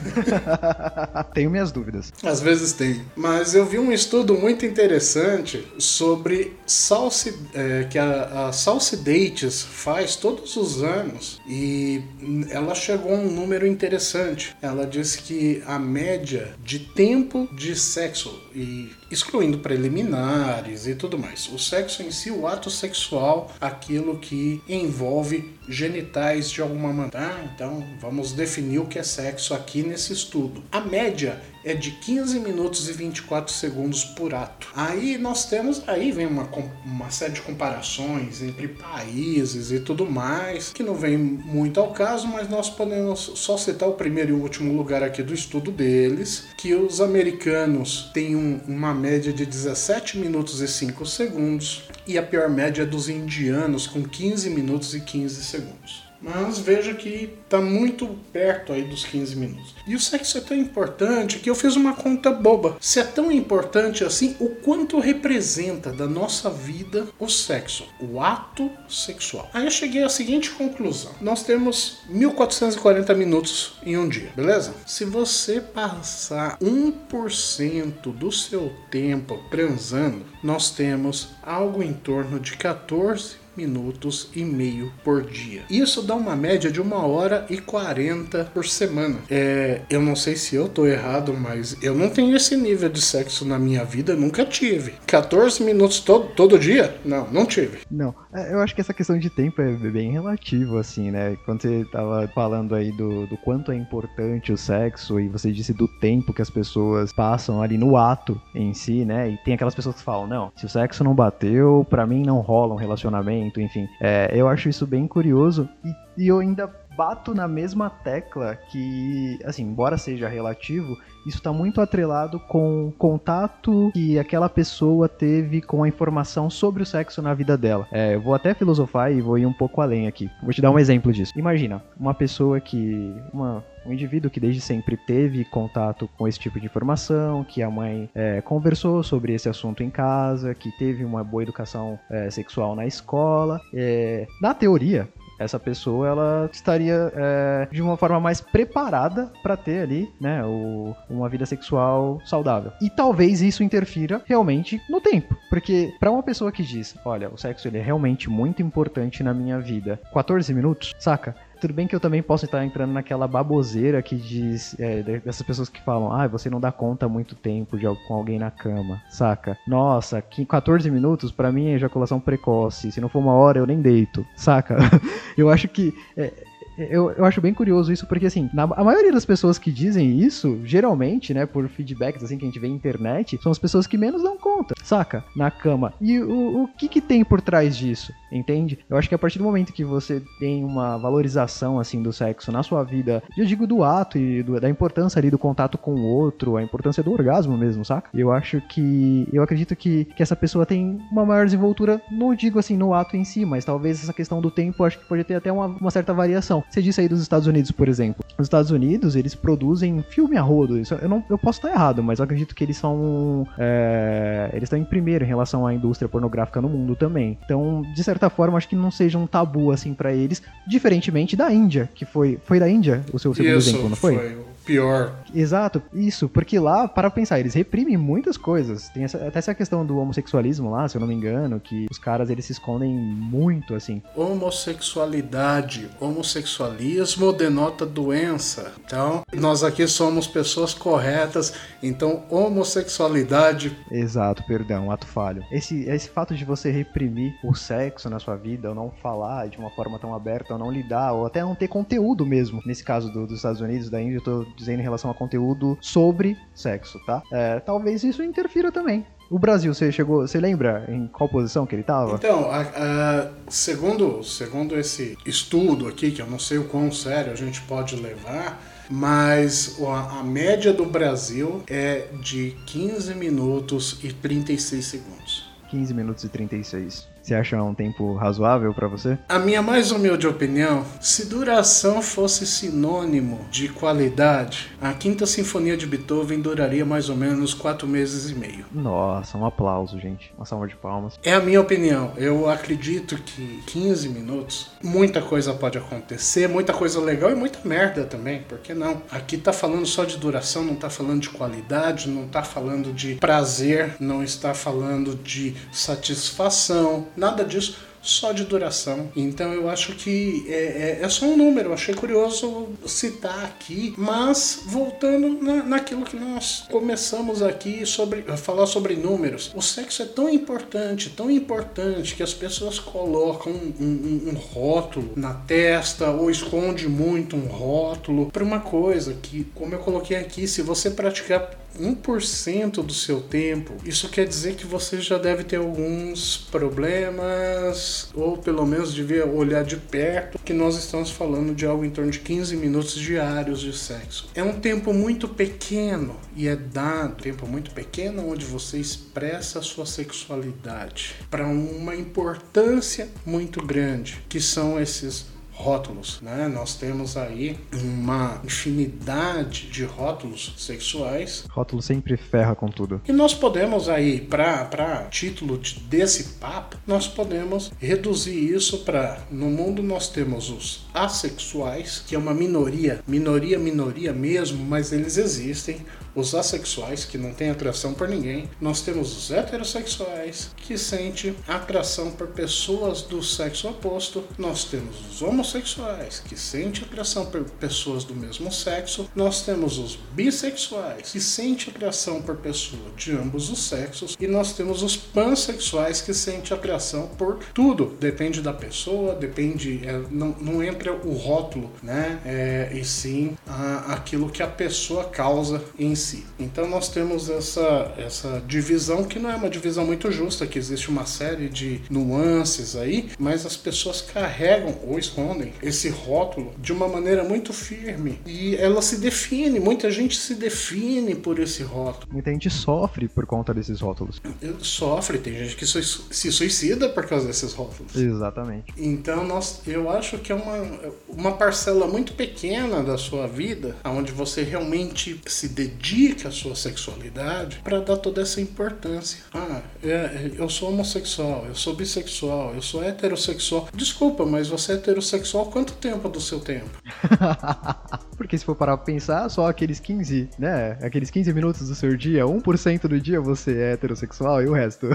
Tenho minhas dúvidas.
Às vezes tem. Mas eu vi um estudo muito interessante sobre Salsi, é, que a, a Salsi Dates faz todos os anos e ela chegou a um número interessante. Ela disse que a média de tempo de sexo e excluindo preliminares e tudo mais. O sexo em si, o ato sexual, aquilo que envolve genitais de alguma maneira. Ah, então vamos definir o que é sexo aqui nesse estudo. A média é de 15 minutos e 24 segundos por ato. Aí nós temos, aí vem uma, uma série de comparações entre países e tudo mais, que não vem muito ao caso, mas nós podemos só citar o primeiro e o último lugar aqui do estudo deles, que os americanos têm um, uma média de 17 minutos e 5 segundos e a pior média é dos indianos com 15 minutos e 15 segundos mas veja que está muito perto aí dos 15 minutos. E o sexo é tão importante que eu fiz uma conta boba. Se é tão importante assim, o quanto representa da nossa vida o sexo, o ato sexual. Aí eu cheguei à seguinte conclusão: nós temos 1440 minutos em um dia, beleza? Se você passar 1% do seu tempo transando, nós temos algo em torno de 14 minutos e meio por dia. Isso dá uma média de uma hora e 40 por semana. É, eu não sei se eu tô errado, mas eu não tenho esse nível de sexo na minha vida, nunca tive. 14 minutos todo, todo dia? Não, não tive.
Não, é, eu acho que essa questão de tempo é bem relativo, assim, né? Quando você tava falando aí do, do quanto é importante o sexo e você disse do tempo que as pessoas passam ali no ato em si, né? E tem aquelas pessoas que falam, não, se o sexo não bateu, para mim não rola um relacionamento enfim. É, eu acho isso bem curioso e, e eu ainda bato na mesma tecla que, assim, embora seja relativo, isso está muito atrelado com o contato que aquela pessoa teve com a informação sobre o sexo na vida dela. É, eu vou até filosofar e vou ir um pouco além aqui. Vou te dar um exemplo disso. Imagina, uma pessoa que. Uma, um indivíduo que desde sempre teve contato com esse tipo de informação, que a mãe é, conversou sobre esse assunto em casa, que teve uma boa educação é, sexual na escola. É, na teoria, essa pessoa ela estaria é, de uma forma mais preparada para ter ali, né, o, uma vida sexual saudável. E talvez isso interfira realmente no tempo, porque para uma pessoa que diz, olha, o sexo ele é realmente muito importante na minha vida, 14 minutos, saca? Tudo bem que eu também posso estar entrando naquela baboseira que diz é, dessas pessoas que falam, ah, você não dá conta muito tempo de, com alguém na cama, saca? Nossa, 14 minutos para mim é ejaculação precoce. Se não for uma hora, eu nem deito, saca? eu acho que é, eu, eu acho bem curioso isso, porque assim, na, a maioria das pessoas que dizem isso, geralmente, né, por feedbacks assim que a gente vê na internet, são as pessoas que menos dão conta, saca? Na cama. E o, o que que tem por trás disso, entende? Eu acho que a partir do momento que você tem uma valorização, assim, do sexo na sua vida, eu digo do ato e do, da importância ali do contato com o outro, a importância do orgasmo mesmo, saca? Eu acho que, eu acredito que, que essa pessoa tem uma maior desenvoltura, não digo assim no ato em si, mas talvez essa questão do tempo, acho que pode ter até uma, uma certa variação. Você disse aí dos Estados Unidos, por exemplo. Os Estados Unidos, eles produzem filme a rodo. Isso, eu, não, eu posso estar errado, mas eu acredito que eles são. É, eles estão em primeiro em relação à indústria pornográfica no mundo também. Então, de certa forma, acho que não seja um tabu assim para eles, diferentemente da Índia, que foi. Foi da Índia o seu segundo
Isso,
exemplo, não foi?
foi pior.
Exato, isso, porque lá, para pensar, eles reprimem muitas coisas. Tem essa- até essa questão do homossexualismo lá, se eu não me engano, que os caras eles se escondem muito, assim.
Homossexualidade, homossexualismo denota doença. Então, nós aqui somos pessoas corretas. Então, homossexualidade
Exato, perdão, ato falho. Esse, esse fato de você reprimir o sexo na sua vida, ou não falar de uma forma tão aberta, ou não lidar, ou até não ter conteúdo mesmo. Nesse caso do- dos Estados Unidos, da Índia, eu tô dizendo em relação a conteúdo sobre sexo, tá? É, talvez isso interfira também. O Brasil, você chegou, você lembra em qual posição que ele tava?
Então, a- a- segundo, segundo esse estudo aqui, que eu não sei o quão sério a gente pode levar, mas a, a média do Brasil é de 15 minutos e 36 segundos.
15 minutos e 36. Você acha um tempo razoável pra você?
A minha mais humilde opinião, se duração fosse sinônimo de qualidade, a Quinta Sinfonia de Beethoven duraria mais ou menos 4 meses e meio.
Nossa, um aplauso, gente. Uma salva de palmas.
É a minha opinião. Eu acredito que 15 minutos, muita coisa pode acontecer, muita coisa legal e muita merda também, por que não? Aqui tá falando só de duração, não tá falando de qualidade, não tá falando de prazer, não está falando de satisfação, nada disso. Só de duração. Então eu acho que é, é- é só um número. Eu achei curioso citar aqui. Mas voltando na, naquilo que nós começamos aqui sobre falar sobre números. O sexo é tão importante, tão importante que as pessoas colocam um, um- um rótulo na testa ou esconde muito um rótulo para uma coisa que, como eu coloquei aqui, se você praticar 1% do seu tempo, isso quer dizer que você já deve ter alguns problemas, ou pelo menos devia olhar de perto, que nós estamos falando de algo em torno de 15 minutos diários de sexo. É um tempo muito pequeno e é dado, tempo muito pequeno onde você expressa a sua sexualidade para uma importância muito grande, que são esses rótulos, né? Nós temos aí uma infinidade de rótulos sexuais
Rótulo sempre ferra com tudo.
e nós podemos aí, para título de- desse papo, nós podemos reduzir isso para no mundo nós temos os assexuais, que é uma minoria, minoria, minoria mesmo, mas eles existem. Os assexuais, que não têm atração por ninguém. Nós temos os heterossexuais, que sentem atração por pessoas do sexo oposto. Nós temos os homossexuais, que sentem atração por pessoas do mesmo sexo. Nós temos os bissexuais, que sentem atração por pessoas de ambos os sexos. E nós temos os pansexuais, que sentem atração por tudo. Depende da pessoa, depende. é, não, não entra o rótulo, né? É, e sim a- aquilo que a pessoa causa em si. Então nós temos essa, essa divisão que não é uma divisão muito justa, que existe uma série de nuances aí, mas as pessoas carregam ou escondem esse rótulo de uma maneira muito firme e ela se define, muita gente se define por esse rótulo.
Muita gente sofre por conta desses rótulos.
Sofre, tem gente que se suicida por causa desses rótulos.
Exatamente.
Então, nós, eu acho que é uma, uma parcela muito pequena da sua vida, onde você realmente se dedica à sua sexualidade, para dar toda essa importância. Ah, é- eu sou homossexual, eu sou bissexual, eu sou heterossexual. Desculpa, mas você é heterossexual quanto tempo do seu tempo?
Porque se for parar pra pensar, só aqueles 15, né? Aqueles 15 minutos do seu dia, 1% do dia você é heterossexual e o resto.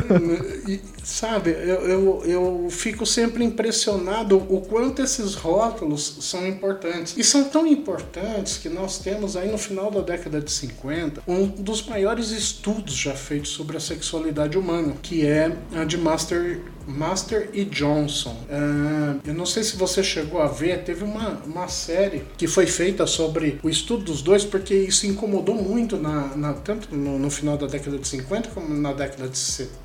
E, sabe, eu, eu, eu fico sempre impressionado o quanto esses rótulos são importantes. E são tão importantes que nós temos aí no final da década de 50 um dos maiores estudos já feitos sobre a sexualidade humana, que é a de Master, Master e Johnson. Uh, eu não sei se você chegou a ver, teve uma, uma série que foi feita sobre o estudo dos dois, porque isso incomodou muito na, na tanto no, no, final da década de 50 como na década de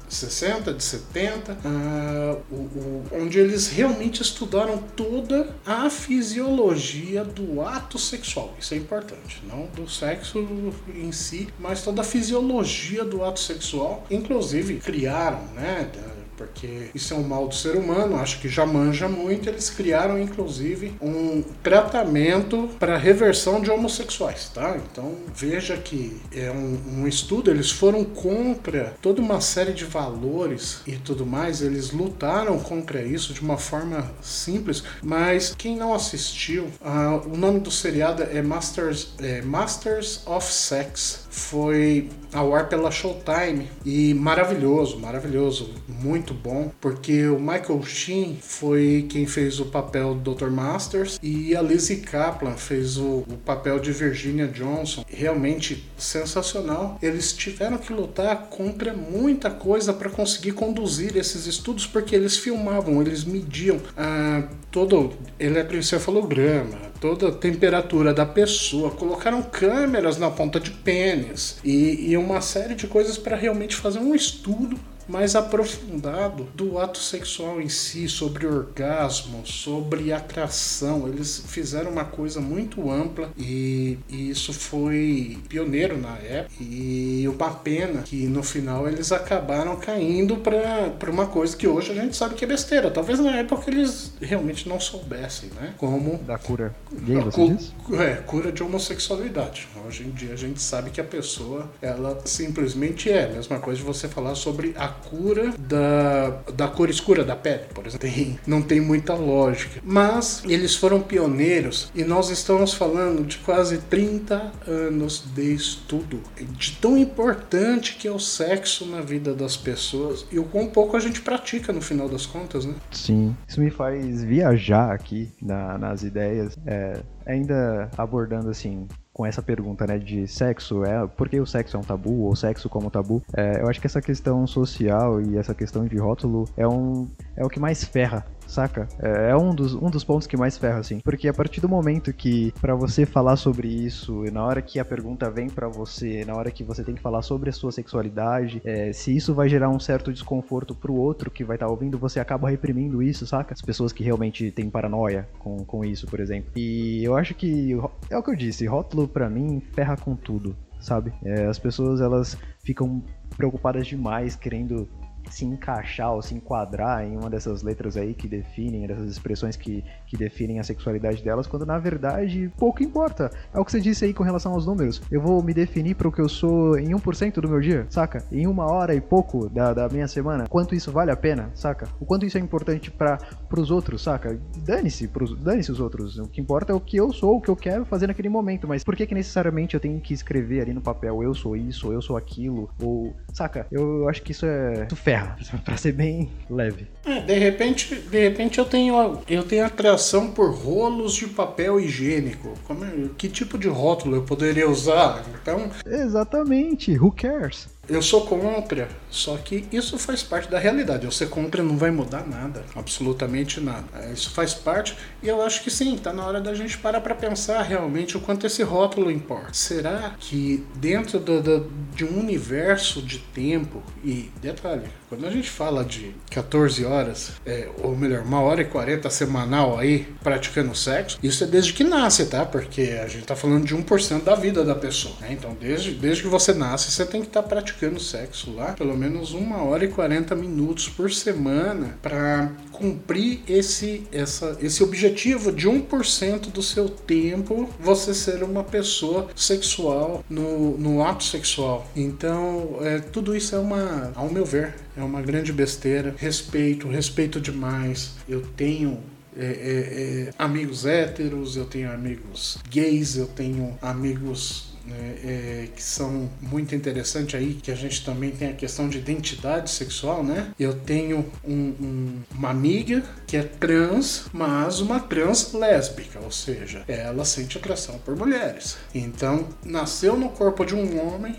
60, de 70, uh, ah, o, o, onde eles realmente estudaram toda a fisiologia do ato sexual. Isso é importante, não do sexo em si, mas toda a fisiologia do ato sexual. Inclusive criaram, né? Porque isso é um mal do ser humano, acho que já manja muito. Eles criaram, inclusive, um tratamento para reversão de homossexuais, tá? Então veja que é um, um, estudo, eles foram contra toda uma série de valores e tudo mais, eles lutaram contra isso de uma forma simples, mas quem não assistiu, uh, o nome do seriado é Masters, é Masters of Sex foi ao ar pela Showtime e maravilhoso, maravilhoso, muito bom, porque o Michael Sheen foi quem fez o papel do Dr. Masters e a Lizzie Kaplan fez o, o papel de Virginia Johnson. Realmente sensacional. Eles tiveram que lutar contra muita coisa para conseguir conduzir esses estudos, porque eles filmavam, eles mediam ah, todo eletrocefalograma, toda a temperatura da pessoa, colocaram câmeras na ponta de pênis e, e uma série de coisas para realmente fazer um estudo mais aprofundado do ato sexual em si, sobre orgasmo, sobre atração. Eles fizeram uma coisa muito ampla e, e isso foi pioneiro na época. E uma pena que no final eles acabaram caindo para uma coisa que hoje a gente sabe que é besteira. Talvez na época eles realmente não soubessem, né? Como.
Da cura gay, você cu, diz?
É, cura de homossexualidade. Hoje em dia a gente sabe que a pessoa, ela simplesmente é. Mesma coisa de você falar sobre a cura da, da cor escura da pele, por exemplo. Tem, não tem muita lógica. Mas eles foram pioneiros e nós estamos falando de quase 30 anos de estudo. De tão importante que é o sexo na vida das pessoas e o quão pouco a gente pratica no final das contas, né?
Sim. Isso me faz viajar aqui na, nas ideias. É, ainda abordando assim com essa pergunta, né, de sexo, é por que o sexo é um tabu ou sexo como tabu? É, eu acho que essa questão social e essa questão de rótulo é um é o que mais ferra saca? É, é um dos, um dos pontos que mais ferra, assim. Porque a partir do momento que, para você falar sobre isso, e na hora que a pergunta vem para você, na hora que você tem que falar sobre a sua sexualidade, é, se isso vai gerar um certo desconforto pro outro que vai estar tá ouvindo, você acaba reprimindo isso, saca? As pessoas que realmente têm paranoia com, com isso, por exemplo. E eu acho que, é o que eu disse, rótulo para mim ferra com tudo, sabe? É, as pessoas, elas ficam preocupadas demais, querendo se encaixar ou se enquadrar em uma dessas letras aí que definem, dessas expressões que, que definem a sexualidade delas, quando na verdade pouco importa. É o que você disse aí com relação aos números. Eu vou me definir para o que eu sou em 1% do meu dia, saca? Em uma hora e pouco da, da minha semana. Quanto isso vale a pena, saca? O quanto isso é importante para os outros, saca? Dane-se dane os outros. O que importa é o que eu sou, o que eu quero fazer naquele momento. Mas por que, que necessariamente eu tenho que escrever ali no papel eu sou isso, eu sou aquilo? Ou, saca? Eu, eu acho que isso é. Isso ferra, pra ser bem leve.
É, de repente, de repente eu tenho, eu tenho atração por rolos de papel higiênico. Como, é, que tipo de rótulo eu poderia usar? Então.
Exatamente, who cares?
Eu sou contra, só que isso faz parte da realidade. Ser contra não vai mudar nada, absolutamente nada. É, isso faz parte e eu acho que sim, está na hora da gente parar para pensar realmente o quanto esse rótulo importa. Será que dentro do, do, de um universo de tempo, e detalhe, quando a gente fala de 14 horas, é, ou melhor, uma hora e 40 semanal aí praticando sexo, isso é desde que nasce, tá? Porque a gente tá falando de 1% da vida da pessoa, né? Então, desde, desde que você nasce, você tem que estar tá praticando sexo lá pelo menos uma hora e 40 minutos por semana para cumprir esse, essa, esse objetivo de 1% do seu tempo você ser uma pessoa sexual no, no ato sexual. Então, é, tudo isso é uma, ao meu ver, é uma grande besteira. Respeito, respeito demais. Eu tenho é, é, é, amigos héteros, eu tenho amigos gays, eu tenho amigos é, que são muito interessantes aí, que a gente também tem a questão de identidade sexual, né? Eu tenho um, um, uma amiga que é trans, mas uma trans lésbica, ou seja, ela sente atração por mulheres. Então, nasceu no corpo de um homem,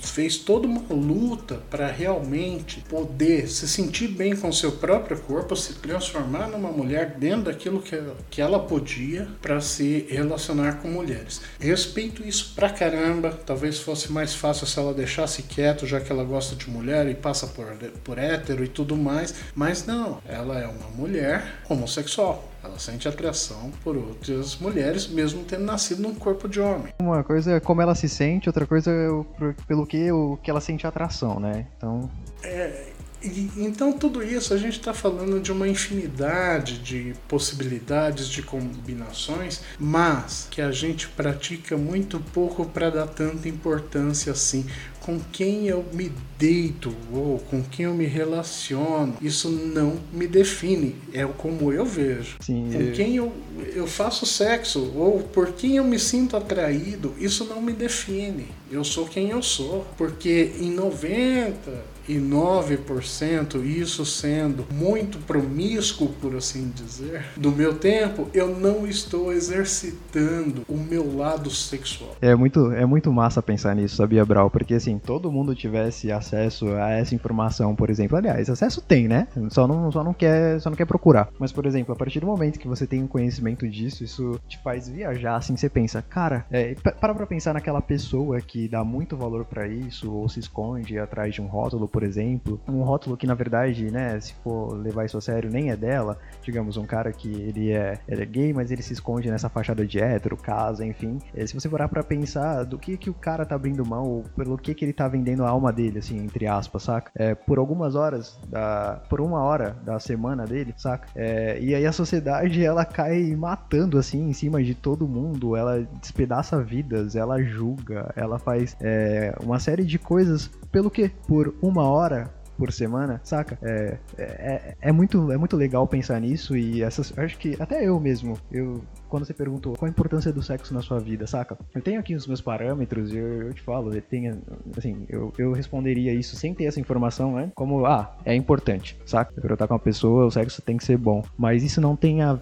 fez toda uma luta para realmente poder se sentir bem com seu próprio corpo, se transformar numa mulher dentro daquilo que, que ela podia para se relacionar com mulheres. Respeito isso pra caramba. Talvez fosse mais fácil se ela deixasse quieto, já que ela gosta de mulher e passa por, por hétero e tudo mais. Mas não, ela é uma mulher homossexual. Ela sente atração por outras mulheres, mesmo tendo nascido num corpo de homem.
Uma coisa é como ela se sente, outra coisa é pelo que, o, que ela sente atração, né? Então.
É, e, então, tudo isso a gente está falando de uma infinidade de possibilidades, de combinações, mas que a gente pratica muito pouco para dar tanta importância assim com quem eu me deito ou com quem eu me relaciono, isso não me define. É como eu vejo.
Sim,
com quem eu, eu faço sexo ou por quem eu me sinto atraído, isso não me define. Eu sou quem eu sou. Porque em 90 e 9%, isso sendo muito promíscuo, por assim dizer, do meu tempo, eu não estou exercitando o meu lado sexual.
É muito, é muito massa pensar nisso, sabia, Brau? Porque assim, todo mundo tivesse acesso a essa informação, por exemplo. Aliás, acesso tem, né? Só não, só não, quer, só não quer procurar. Mas, por exemplo, a partir do momento que você tem um conhecimento disso, isso te faz viajar, assim, você pensa, cara, é, para pra pensar naquela pessoa que dá muito valor para isso, ou se esconde atrás de um rótulo, por exemplo. Um rótulo que, na verdade, né, se for levar isso a sério, nem é dela. Digamos, um cara que ele é, ele é gay, mas ele se esconde nessa fachada de hétero, casa, enfim. É, se você parar pra pensar do que que o cara tá abrindo mão, ou pelo que que ele tá vendendo a alma dele, assim, entre aspas, saca? É, por algumas horas, da, por uma hora da semana dele, saca? É, e aí a sociedade, ela cai matando, assim, em cima de todo mundo, ela despedaça vidas, ela julga, ela faz é, uma série de coisas pelo que? Por uma hora por semana, saca? É, é, é, muito, é muito legal pensar nisso e essas. Acho que até eu mesmo, eu quando você perguntou qual a importância do sexo na sua vida, saca? Eu tenho aqui os meus parâmetros e eu, eu, te falo, eu tenho, assim, eu, eu responderia isso sem ter essa informação, né? Como, ah, é importante, saca? Pra eu estar com uma pessoa, o sexo tem que ser bom. Mas isso não tem a.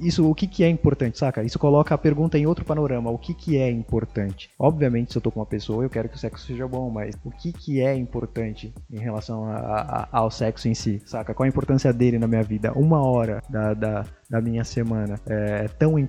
Isso, o que, que é importante, saca? Isso coloca a pergunta em outro panorama. O que, que é importante? Obviamente, se eu tô com uma pessoa, eu quero que o sexo seja bom, mas o que, que é importante em relação a, a, ao sexo em si, saca? Qual a importância dele na minha vida? Uma hora da, da, da minha semana é tão importante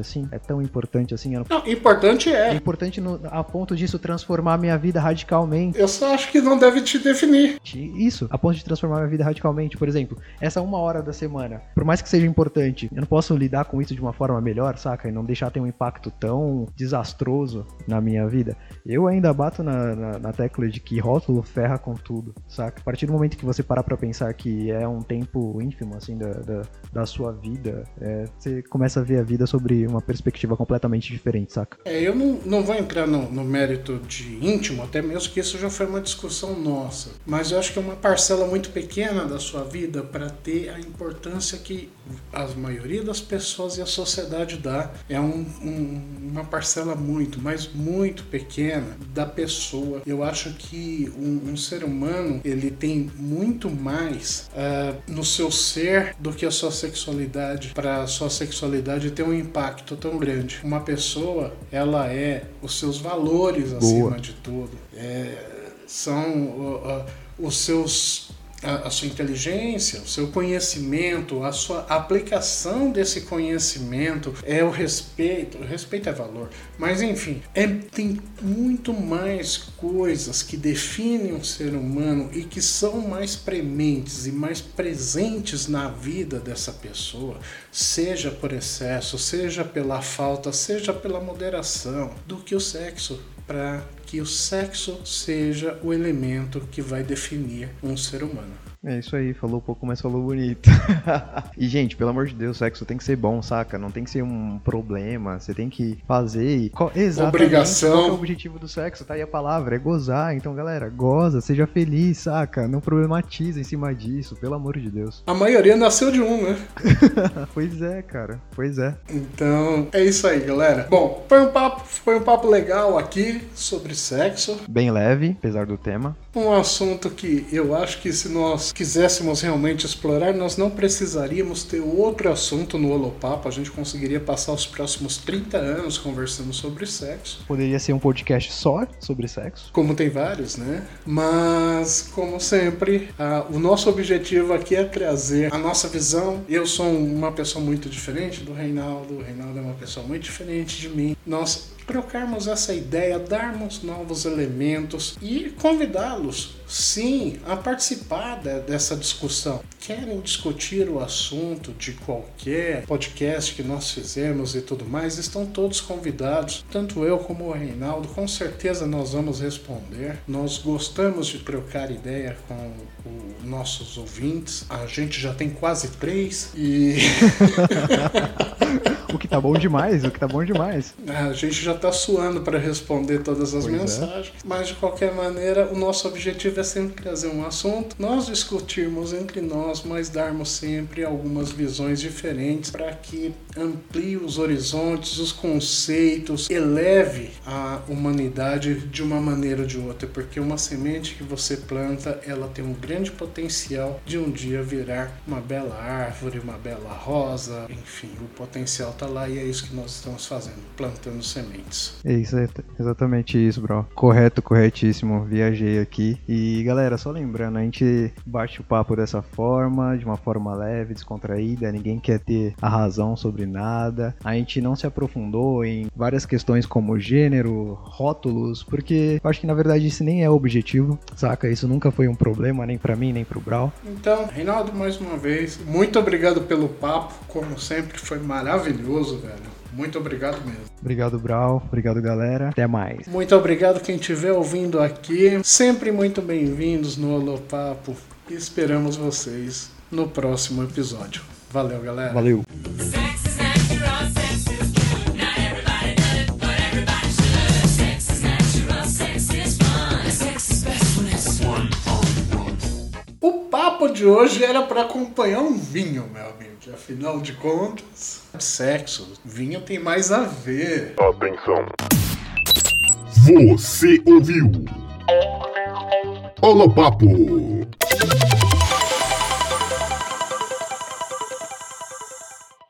assim? É tão importante assim?
Não, não importante é.
É importante no, a ponto disso transformar minha vida radicalmente.
Eu só acho que não deve te definir.
Isso, a ponto de transformar minha vida radicalmente. Por exemplo, essa uma hora da semana, por mais que seja importante, eu não posso lidar com isso de uma forma melhor, saca? E não deixar ter um impacto tão desastroso na minha vida. Eu ainda bato na, na, na tecla de que rótulo ferra com tudo, saca? A partir do momento que você parar pra pensar que é um tempo ínfimo, assim, da, da, da sua vida vida, é, você começa a ver a vida sobre uma perspectiva completamente diferente, saca?
É, eu não, não vou entrar no, no mérito de íntimo, até mesmo que isso já foi uma discussão nossa, mas eu acho que é uma parcela muito pequena da sua vida para ter a importância que a maioria das pessoas e a sociedade dá. É um, um, uma parcela muito, mas muito pequena da pessoa. Eu acho que um, um ser humano ele tem muito mais uh, no seu ser do que a sua sexualidade para sua sexualidade ter um impacto tão grande. Uma pessoa, ela é os seus valores acima de tudo. É, são uh, uh, os seus a, a, sua inteligência, o seu conhecimento, a sua aplicação desse conhecimento é o respeito. O respeito é valor, mas enfim, é, tem muito mais coisas que definem um ser humano e que são mais prementes e mais presentes na vida dessa pessoa, seja por excesso, seja pela falta, seja pela moderação, do que o sexo para que o sexo seja o elemento que vai definir um ser humano.
É isso aí, falou pouco, mas falou bonito. e, gente, pelo amor de Deus, sexo tem que ser bom, saca? Não tem que ser um problema. Você tem que fazer e. Qual... Exatamente.
Obrigação.
Qual é o objetivo do sexo? Tá aí a palavra, é gozar. Então, galera, goza, seja feliz, saca? Não problematiza em cima disso, pelo amor de Deus.
A maioria nasceu de um, né?
pois é, cara. Pois é.
Então, é isso aí, galera. Bom, foi um papo, foi um papo legal aqui sobre sexo.
Bem leve, apesar do tema.
Um assunto que eu acho que se nós quiséssemos realmente explorar, nós não precisaríamos ter outro assunto no Holopapo. A gente conseguiria passar os próximos 30 anos conversando sobre sexo.
Poderia ser um podcast só sobre sexo.
Como tem vários, né? Mas, como sempre, a, o nosso objetivo aqui é trazer a nossa visão. Eu sou uma pessoa muito diferente do Reinaldo, o Reinaldo é uma pessoa muito diferente de mim. Nós trocarmos essa ideia, darmos novos elementos e convidá-los, sim, a participar de, dessa discussão. Querem discutir o assunto de qualquer podcast que nós fizemos e tudo mais, estão todos convidados, tanto eu como o Reinaldo, com certeza nós vamos responder. Nós gostamos de trocar ideia com os nossos ouvintes, a gente já tem quase três e.
o que tá bom demais, o que tá bom demais.
A gente já tá suando para responder todas as pois é. mensagens, é. mas de qualquer maneira, o nosso objetivo é sempre trazer um assunto, nós discutirmos entre nós, mas darmos sempre algumas visões diferentes para que amplie os horizontes, os conceitos, eleve a humanidade de uma maneira ou de outra, porque uma semente que você planta, ela tem um grande potencial de um dia virar uma bela árvore, uma bela rosa, enfim, o potencial tá lá e é isso que nós estamos fazendo, plantando sementes.
É isso, é exatamente isso, bro. Correto, corretíssimo. Viajei aqui. E galera, só lembrando, a gente bate o papo dessa forma, de uma forma leve, descontraída. Ninguém quer ter a razão sobre nada. A gente não se aprofundou em várias questões como gênero, rótulos, porque eu acho que na verdade isso nem é o objetivo, saca? Isso nunca foi um problema, nem para mim, nem pro Brau.
Então, Reinaldo, mais uma vez, muito obrigado pelo papo. Como sempre, foi maravilhoso, velho. Muito obrigado mesmo.
Obrigado, Brau. Obrigado, galera. Até mais.
Muito obrigado quem estiver ouvindo aqui. Sempre muito bem-vindos no Holopapo. E esperamos vocês no próximo episódio. Valeu, galera.
Valeu.
O papo de hoje era para acompanhar um vinho, meu amigo. Afinal de contas, sexo, vinho tem mais a ver.
Atenção. Você ouviu? Holopapo